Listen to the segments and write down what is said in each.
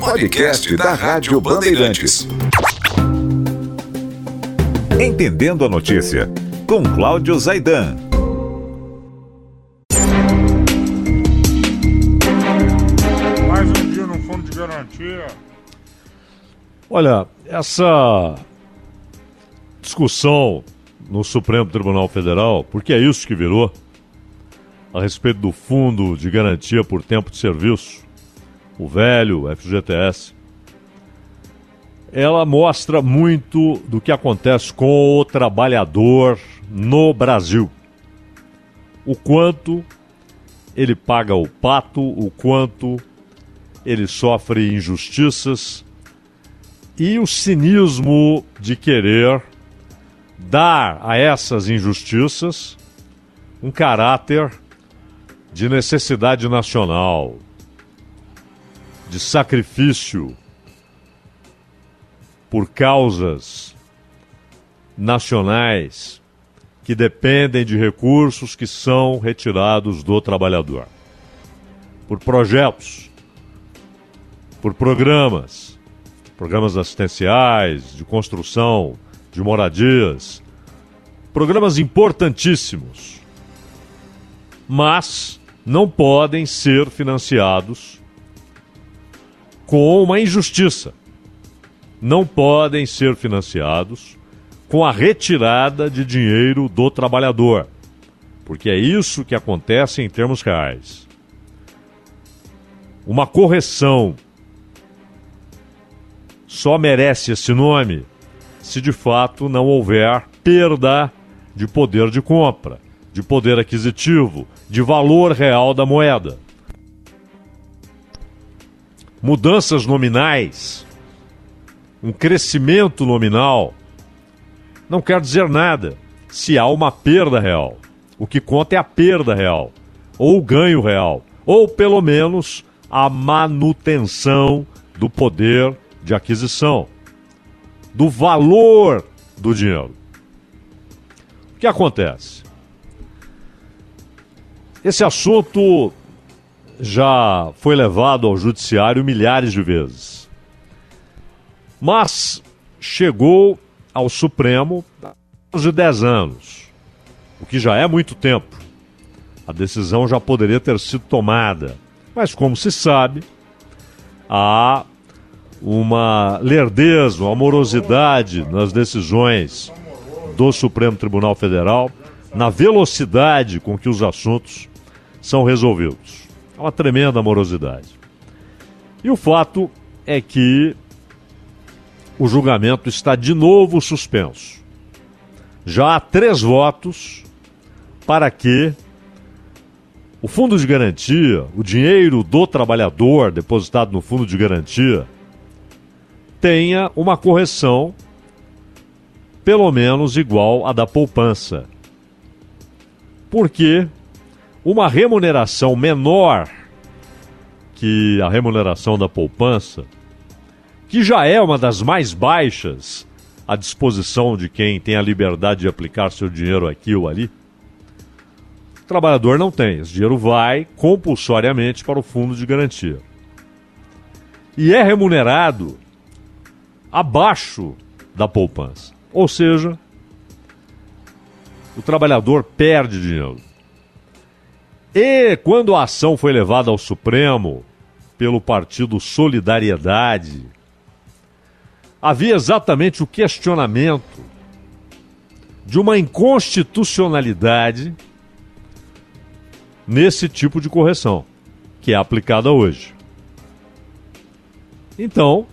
Podcast da Rádio Bandeirantes. Entendendo a notícia, com Cláudio Zaidan. Mais um dia no fundo de garantia. Olha, essa discussão no Supremo Tribunal Federal, porque é isso que virou, a respeito do Fundo de Garantia por Tempo de Serviço, o velho FGTS, ela mostra muito do que acontece com o trabalhador no Brasil. O quanto ele paga o pato, o quanto ele sofre injustiças e o cinismo de querer dar a essas injustiças um caráter de necessidade nacional, de sacrifício por causas nacionais que dependem de recursos que são retirados do trabalhador, por projetos, por programas, programas assistenciais, de construção, de moradias, programas importantíssimos, mas não podem ser financiados com uma injustiça. Não podem ser financiados com a retirada de dinheiro do trabalhador. Porque é isso que acontece em termos reais. Uma correção só merece esse nome se de fato não houver perda de poder de compra, de poder aquisitivo, de valor real da moeda. Mudanças nominais, um crescimento nominal, não quer dizer nada se há uma perda real. O que conta é a perda real, ou o ganho real, ou pelo menos a manutenção do poder de aquisição, do valor do dinheiro. O que acontece? Esse assunto já foi levado ao judiciário milhares de vezes. Mas chegou ao Supremo há menos de 10 anos, o que já é muito tempo. A decisão já poderia ter sido tomada, mas como se sabe, há uma lerdeza, uma amorosidade nas decisões do Supremo Tribunal Federal, na velocidade com que os assuntos são resolvidos. É uma tremenda amorosidade. E o fato é que o julgamento está de novo suspenso. Já há três votos para que o fundo de garantia, o dinheiro do trabalhador depositado no fundo de garantia, tenha uma correção pelo menos igual à da poupança. Porque uma remuneração menor que a remuneração da poupança, que já é uma das mais baixas à disposição de quem tem a liberdade de aplicar seu dinheiro aqui ou ali, o trabalhador não tem. Esse dinheiro vai compulsoriamente para o fundo de garantia. E é remunerado abaixo da poupança. Ou seja, o trabalhador perde dinheiro. E quando a ação foi levada ao Supremo pelo partido Solidariedade, havia exatamente o questionamento de uma inconstitucionalidade nesse tipo de correção, que é aplicada hoje. Então,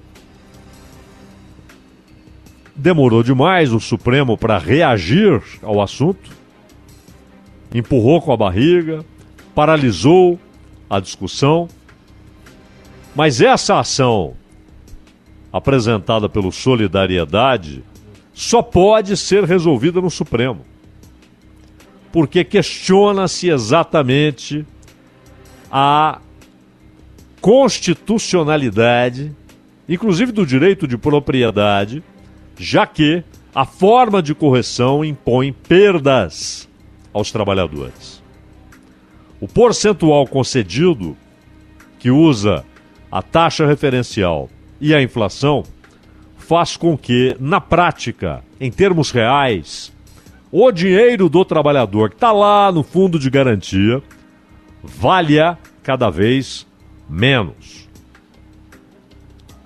demorou demais o Supremo para reagir ao assunto, empurrou com a barriga, paralisou a discussão Mas essa ação apresentada pelo Solidariedade só pode ser resolvida no Supremo. Porque questiona-se exatamente a constitucionalidade, inclusive do direito de propriedade, já que a forma de correção impõe perdas aos trabalhadores. O percentual concedido, que usa a taxa referencial e a inflação, faz com que, na prática, em termos reais, o dinheiro do trabalhador que está lá no fundo de garantia valha cada vez menos.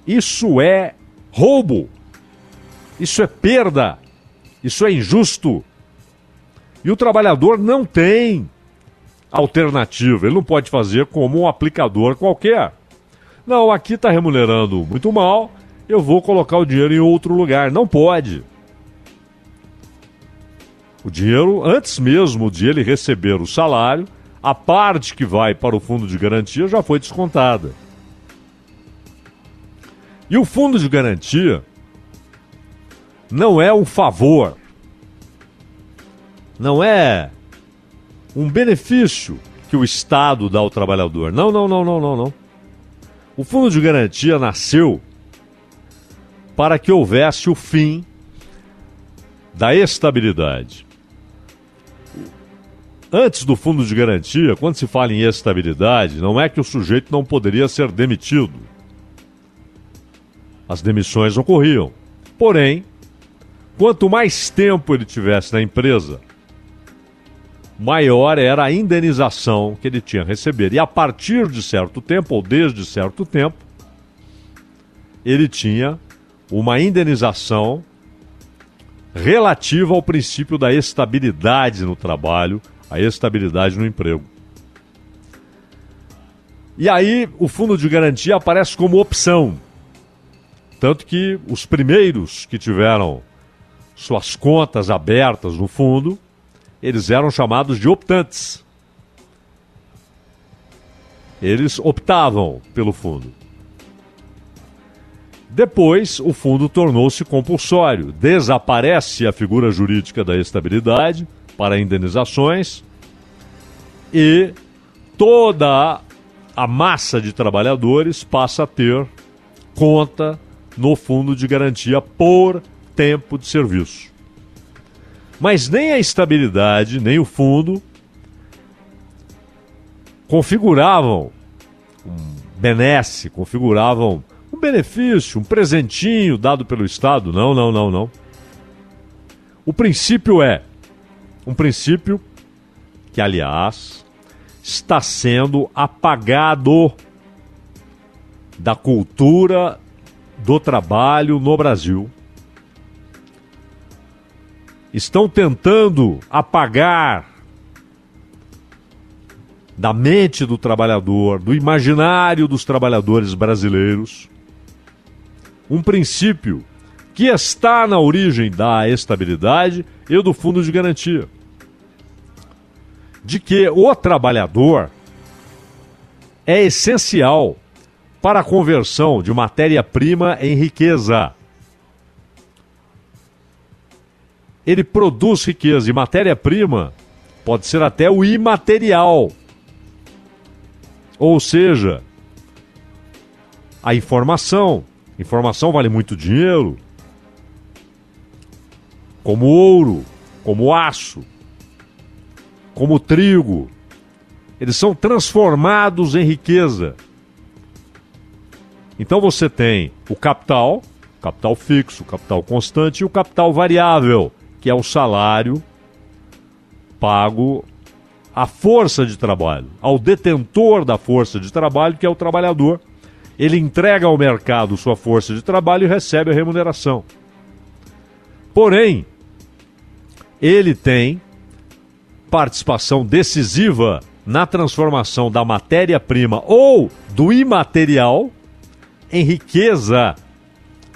Isso é roubo. Isso é perda. Isso é injusto. E o trabalhador não tem alternativa. Ele não pode fazer como um aplicador qualquer. Não, aqui está remunerando muito mal, eu vou colocar o dinheiro em outro lugar. Não pode. O dinheiro, antes mesmo de ele receber o salário, a parte que vai para o fundo de garantia já foi descontada. E o fundo de garantia não é um favor, não é um benefício que o Estado dá ao trabalhador. Não, não, não, não, não, não. O fundo de garantia nasceu para que houvesse o fim da estabilidade. Antes do fundo de garantia, quando se fala em estabilidade, não é que o sujeito não poderia ser demitido. As demissões ocorriam. Porém, quanto mais tempo ele tivesse na empresa, maior era a indenização que ele tinha a receber. E a partir de certo tempo, ou desde certo tempo, ele tinha uma indenização relativa ao princípio da estabilidade no trabalho a estabilidade no emprego. E aí o fundo de garantia aparece como opção. Tanto que os primeiros que tiveram suas contas abertas no fundo, eles eram chamados de optantes. Eles optavam pelo fundo. Depois, o fundo tornou-se compulsório. Desaparece a figura jurídica da estabilidade para indenizações e toda a massa de trabalhadores passa a ter conta no fundo de garantia por tempo de serviço. Mas nem a estabilidade, nem o fundo configuravam um benesse, configuravam um benefício, um presentinho dado pelo Estado. Não, não, não, não. O princípio é um princípio que, aliás, está sendo apagado da cultura do trabalho no Brasil. Estão tentando apagar da mente do trabalhador, do imaginário dos trabalhadores brasileiros, um princípio que está na origem da estabilidade e do fundo de garantia de que o trabalhador é essencial para a conversão de matéria-prima em riqueza. Ele produz riqueza e matéria-prima pode ser até o imaterial. Ou seja, a informação. Informação vale muito dinheiro. Como ouro, como aço como trigo. Eles são transformados em riqueza. Então você tem o capital, capital fixo, capital constante e o capital variável, que é o salário pago à força de trabalho, ao detentor da força de trabalho, que é o trabalhador. Ele entrega ao mercado sua força de trabalho e recebe a remuneração. Porém, ele tem participação decisiva na transformação da matéria-prima ou do imaterial em riqueza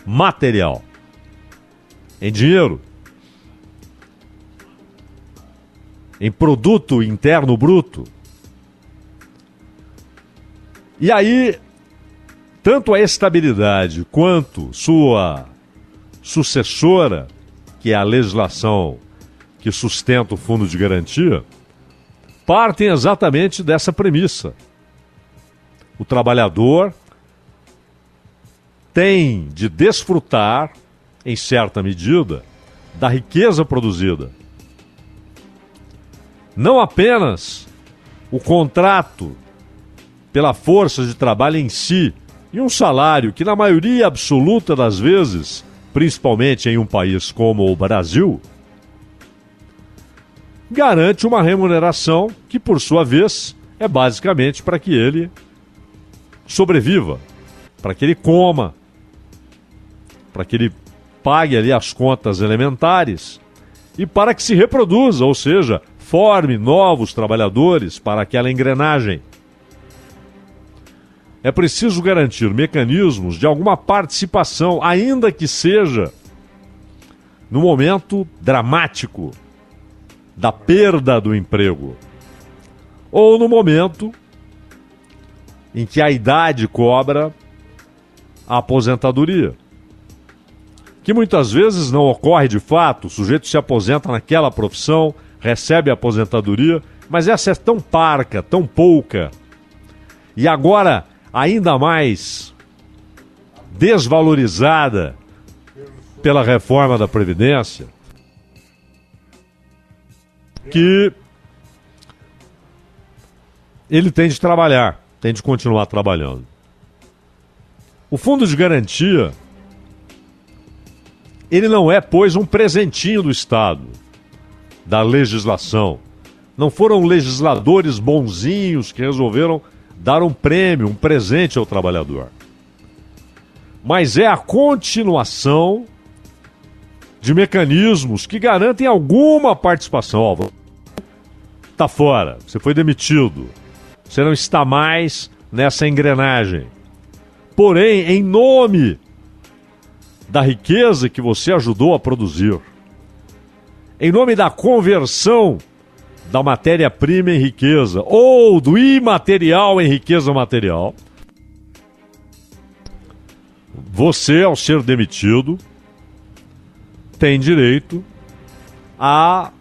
material, em dinheiro, em produto interno bruto. E aí tanto a estabilidade quanto sua sucessora, que é a legislação que sustenta o fundo de garantia, partem exatamente dessa premissa. O trabalhador tem de desfrutar, em certa medida, da riqueza produzida. Não apenas o contrato pela força de trabalho em si e um salário que, na maioria absoluta das vezes, principalmente em um país como o Brasil, garante uma remuneração que, por sua vez, é basicamente para que ele sobreviva, para que ele coma, para que ele pague ali as contas elementares e para que se reproduza, ou seja, forme novos trabalhadores para aquela engrenagem. É preciso garantir mecanismos de alguma participação, ainda que seja no momento dramático da perda do emprego, ou no momento em que a idade cobra a aposentadoria. Que muitas vezes não ocorre de fato, o sujeito se aposenta naquela profissão, recebe a aposentadoria, mas essa é tão parca, tão pouca. E agora, ainda mais desvalorizada pela reforma da Previdência, que ele tem de trabalhar, tem de continuar trabalhando. O fundo de garantia, ele não é, pois, um presentinho do Estado, da legislação. Não foram legisladores bonzinhos que resolveram dar um prêmio, um presente ao trabalhador. Mas é a continuação de mecanismos que garantem alguma participação. Ó, tá fora, você foi demitido, você não está mais nessa engrenagem. Porém, em nome da riqueza que você ajudou a produzir, em nome da conversão da matéria-prima em riqueza ou do imaterial em riqueza material, você, ao ser demitido, tem direito a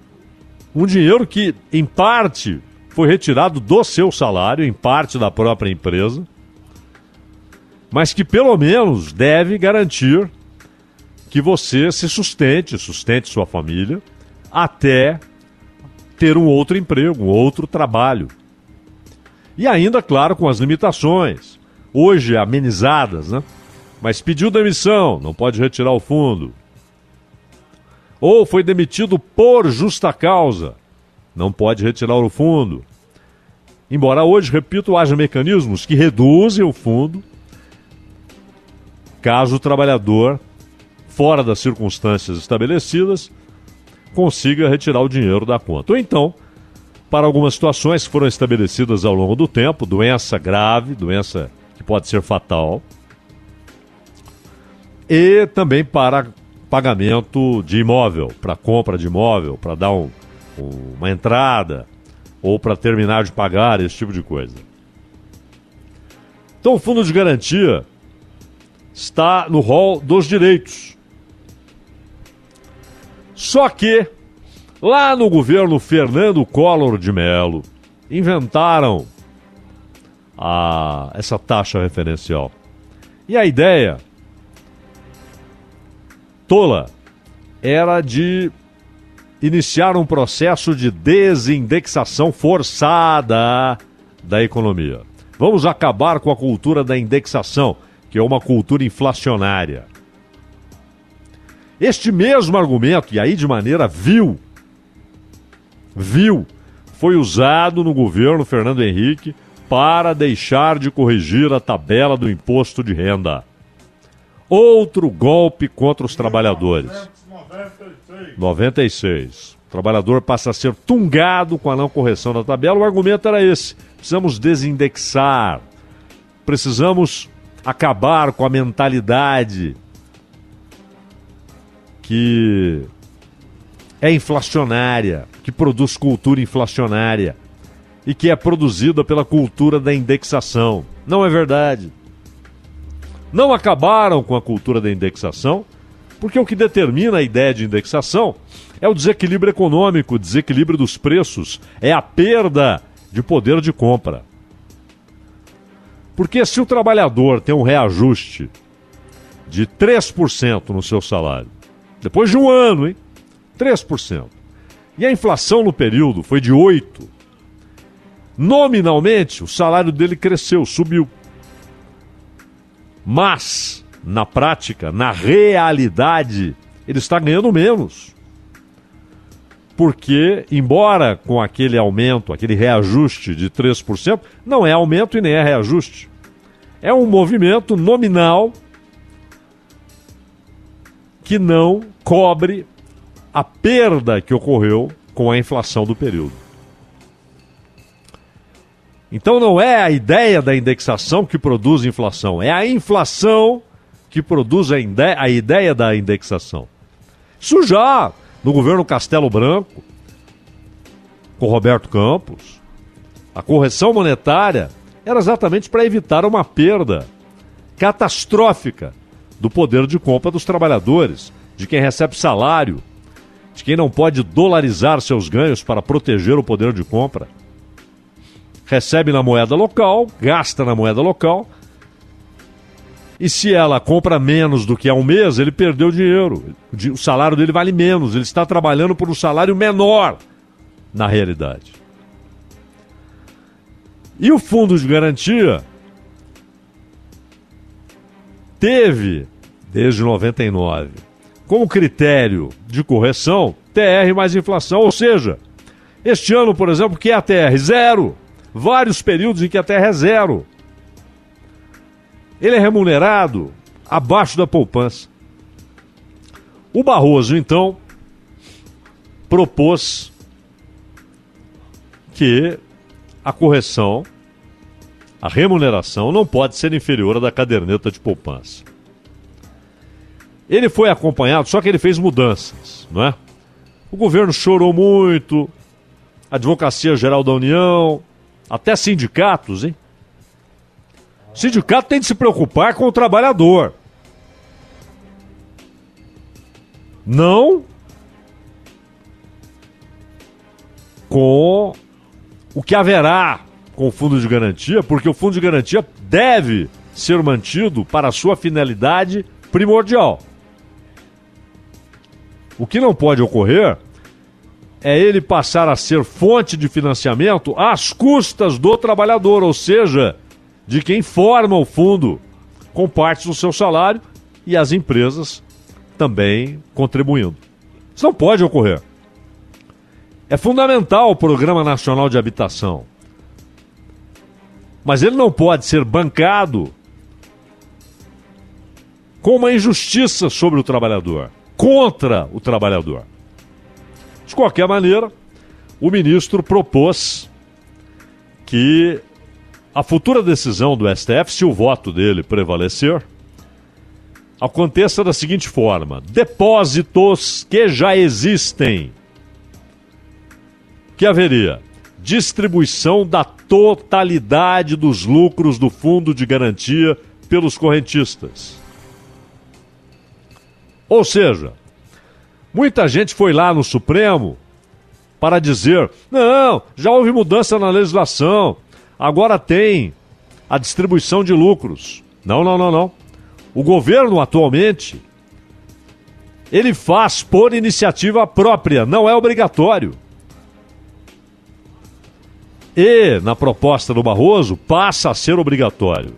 um dinheiro que, em parte, foi retirado do seu salário, em parte da própria empresa, mas que pelo menos deve garantir que você se sustente, sustente sua família, até ter um outro emprego, um outro trabalho. E ainda, claro, com as limitações, hoje amenizadas, né? Mas pediu demissão, não pode retirar o fundo ou foi demitido por justa causa, não pode retirar o fundo. Embora hoje, repito, haja mecanismos que reduzem o fundo caso o trabalhador, fora das circunstâncias estabelecidas, consiga retirar o dinheiro da conta. Ou então, para algumas situações que foram estabelecidas ao longo do tempo, doença grave, doença que pode ser fatal, e também para pagamento de imóvel, para compra de imóvel, para dar um, um, uma entrada ou para terminar de pagar, esse tipo de coisa. Então o fundo de garantia está no rol dos direitos. Só que lá no governo Fernando Collor de Mello inventaram a, essa taxa referencial. E a ideia tola era de iniciar um processo de desindexação forçada da economia. Vamos acabar com a cultura da indexação, que é uma cultura inflacionária. Este mesmo argumento, e aí de maneira vil, vil, foi usado no governo Fernando Henrique para deixar de corrigir a tabela do imposto de renda. Outro golpe contra os trabalhadores. 96. O trabalhador passa a ser tungado com a não correção da tabela. O argumento era esse: precisamos desindexar, precisamos acabar com a mentalidade que é inflacionária, que produz cultura inflacionária e que é produzida pela cultura da indexação. Não é verdade. não acabaram com a cultura da indexação, porque o que determina a ideia de indexação é o desequilíbrio econômico, o desequilíbrio dos preços, é a perda de poder de compra. Porque se o trabalhador tem um reajuste de 3% no seu salário, depois de um ano, hein? 3%. E a inflação no período foi de 8%. Nominalmente, o salário dele cresceu, subiu. Mas, na prática, na realidade, ele está ganhando menos. Porque, embora com aquele aumento, aquele reajuste de 3%, não é aumento e nem é reajuste. É um movimento nominal que não cobre a perda que ocorreu com a inflação do período. Então não é a ideia da indexação que produz inflação, é a inflação que produz a, ide a ideia da indexação. Isso já no governo Castelo Branco, com Roberto Campos, a correção monetária era exatamente para evitar uma perda catastrófica do poder de compra dos trabalhadores, de quem recebe salário, de quem não pode dolarizar seus ganhos para proteger o poder de compra. Recebe na moeda local, gasta na moeda local, e se ela compra menos do que há um mês, ele perdeu dinheiro. O salário dele vale menos, ele está trabalhando por um salário menor na realidade. E o fundo de garantia teve, desde 99, como critério de correção, TR mais inflação, ou seja, este ano, por exemplo, que é a TR zero, vários períodos em que a TR é zero. Ele é remunerado abaixo da poupança. O Barroso, então, propôs que a correção a remuneração não pode ser inferior à da caderneta de poupança. Ele foi acompanhado, só que ele fez mudanças, não é? O governo chorou muito, a Advocacia Geral da União, até sindicatos, hein? O sindicato tem de se preocupar com o trabalhador. Não com o que haverá com o fundo de garantia, porque o fundo de garantia deve ser mantido para a sua finalidade primordial. O que não pode ocorrer é ele passar a ser fonte de financiamento às custas do trabalhador, ou seja, de quem forma o fundo com parte do seu salário e as empresas também contribuindo. Isso não pode ocorrer. É fundamental o Programa Nacional de Habitação. Mas ele não pode ser bancado com uma injustiça sobre o trabalhador, contra o trabalhador. De qualquer maneira, o ministro propôs que a futura decisão do STF, se o voto dele prevalecer, aconteça da seguinte forma: depósitos que já existem, que haveria distribuição da totalidade dos lucros do fundo de garantia pelos correntistas. Ou seja, muita gente foi lá no Supremo para dizer: não, já houve mudança na legislação, agora tem a distribuição de lucros. Não, não, não, não. O governo atualmente ele faz por iniciativa própria, não é obrigatório. E, na proposta do Barroso, passa a ser obrigatório.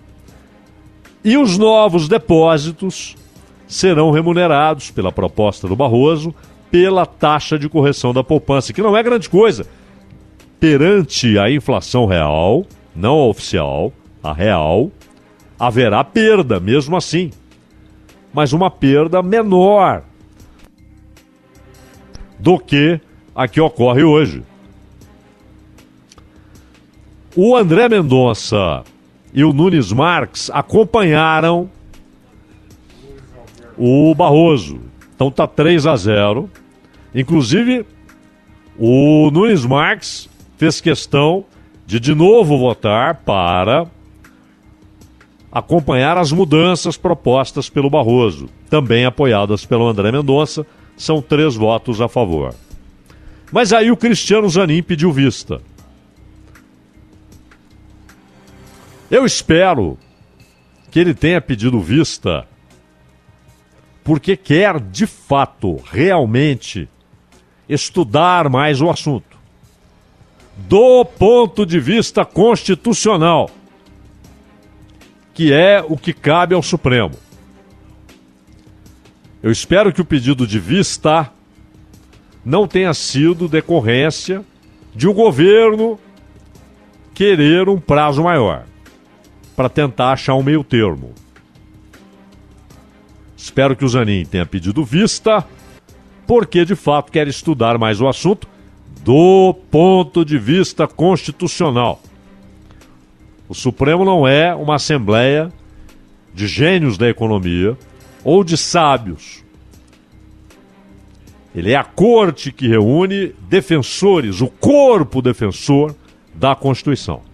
E os novos depósitos serão remunerados, pela proposta do Barroso, pela taxa de correção da poupança, que não é grande coisa. Perante a inflação real, não a oficial, a real, haverá perda mesmo assim. Mas uma perda menor do que a que ocorre hoje. O André Mendonça e o Nunes Marques acompanharam o Barroso. Então tá 3 a 0. Inclusive, o Nunes Marques fez questão de de novo votar para acompanhar as mudanças propostas pelo Barroso, também apoiadas pelo André Mendonça, são três votos a favor. Mas aí o Cristiano Zanin pediu vista. Eu espero que ele tenha pedido vista porque quer de fato, realmente, estudar mais o assunto. Do ponto de vista constitucional, que é o que cabe ao Supremo. Eu espero que o pedido de vista não tenha sido decorrência de o um governo querer um prazo maior para tentar achar um meio termo. Espero que o Zanin tenha pedido vista, porque de fato quer estudar mais o assunto do ponto de vista constitucional. O Supremo não é uma assembleia de gênios da economia ou de sábios. Ele é a corte que reúne defensores, o corpo defensor da Constituição.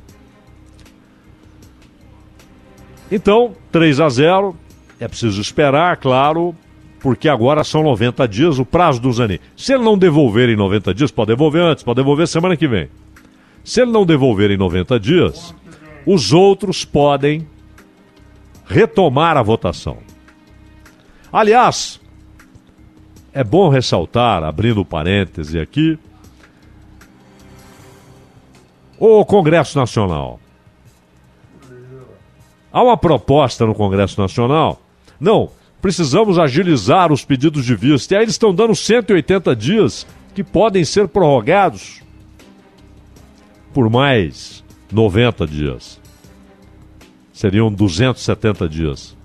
Então, 3 a 0, é preciso esperar, claro, porque agora são 90 dias o prazo do Zanin. Se ele não devolver em 90 dias, pode devolver antes, pode devolver semana que vem. Se ele não devolver em 90 dias, os outros podem retomar a votação. Aliás, é bom ressaltar, abrindo parêntese aqui, o Congresso Nacional. Há uma proposta no Congresso Nacional. Não, precisamos agilizar os pedidos de vista. E aí eles estão dando 180 dias que podem ser prorrogados por mais 90 dias. Seriam 270 dias.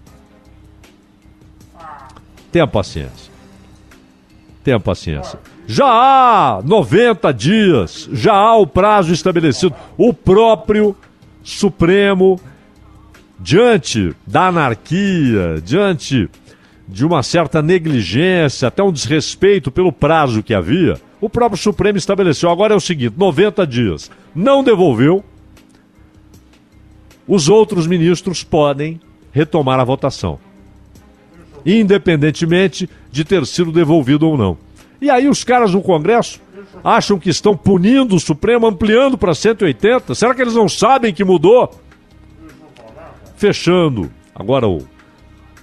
Tenha paciência. Tenha paciência. Já há 90 dias, já há o prazo estabelecido. O próprio Supremo, diante da anarquia, diante de uma certa negligência, até um desrespeito pelo prazo que havia, o próprio Supremo estabeleceu. Agora é o seguinte: 90 dias. Não devolveu. Os outros ministros podem retomar a votação independentemente de ter sido devolvido ou não. E aí os caras do Congresso acham que estão punindo o Supremo, ampliando para 180. Será que eles não sabem que mudou? Fechando agora o,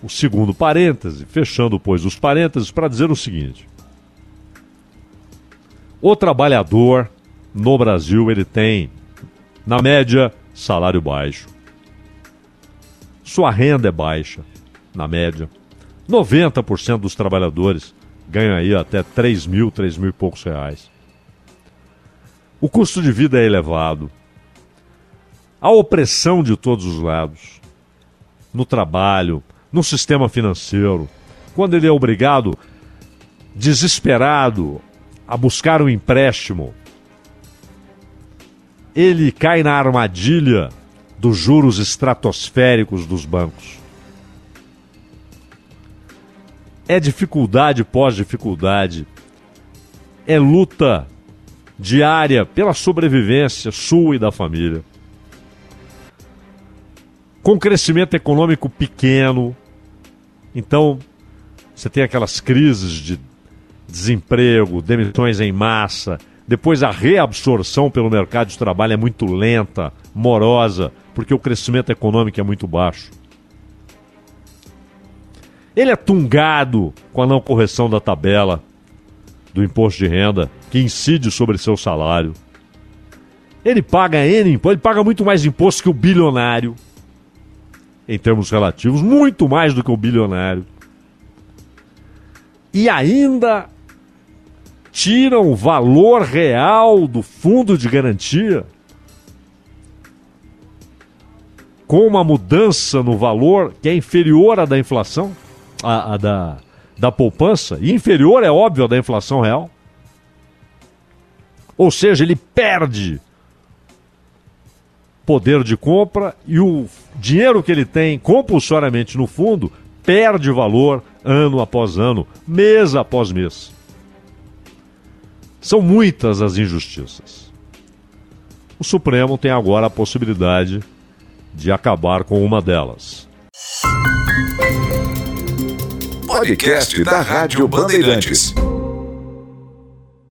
o segundo parêntese, fechando, pois, os parênteses para dizer o seguinte: o trabalhador no Brasil ele tem, na média, salário baixo. Sua renda é baixa, na média. 90% dos trabalhadores ganham aí até 3 mil, 3 mil e poucos reais. O custo de vida é elevado. A opressão de todos os lados. No trabalho, no sistema financeiro. Quando ele é obrigado, desesperado, a buscar um empréstimo, ele cai na armadilha dos juros estratosféricos dos bancos. É dificuldade pós-dificuldade. É luta diária pela sobrevivência sua e da família. Com crescimento econômico pequeno. Então, você tem aquelas crises de desemprego, demissões em massa. Depois, a reabsorção pelo mercado de trabalho é muito lenta, morosa, porque o crescimento econômico é muito baixo. Ele é tungado com a não correção da tabela do imposto de renda, que incide sobre seu salário. Ele paga N imposto, ele paga muito mais imposto que o bilionário, em termos relativos, muito mais do que o bilionário. E ainda tiram o valor real do fundo de garantia com uma mudança no valor que é inferior à da inflação a, da, da poupança, inferior, é óbvio, à da inflação real. Ou seja, ele perde poder de compra e o dinheiro que ele tem compulsoriamente no fundo perde valor ano após ano, mês após mês. São muitas as injustiças. O Supremo tem agora a possibilidade de acabar com uma delas. Podcast da Rádio Bandeirantes.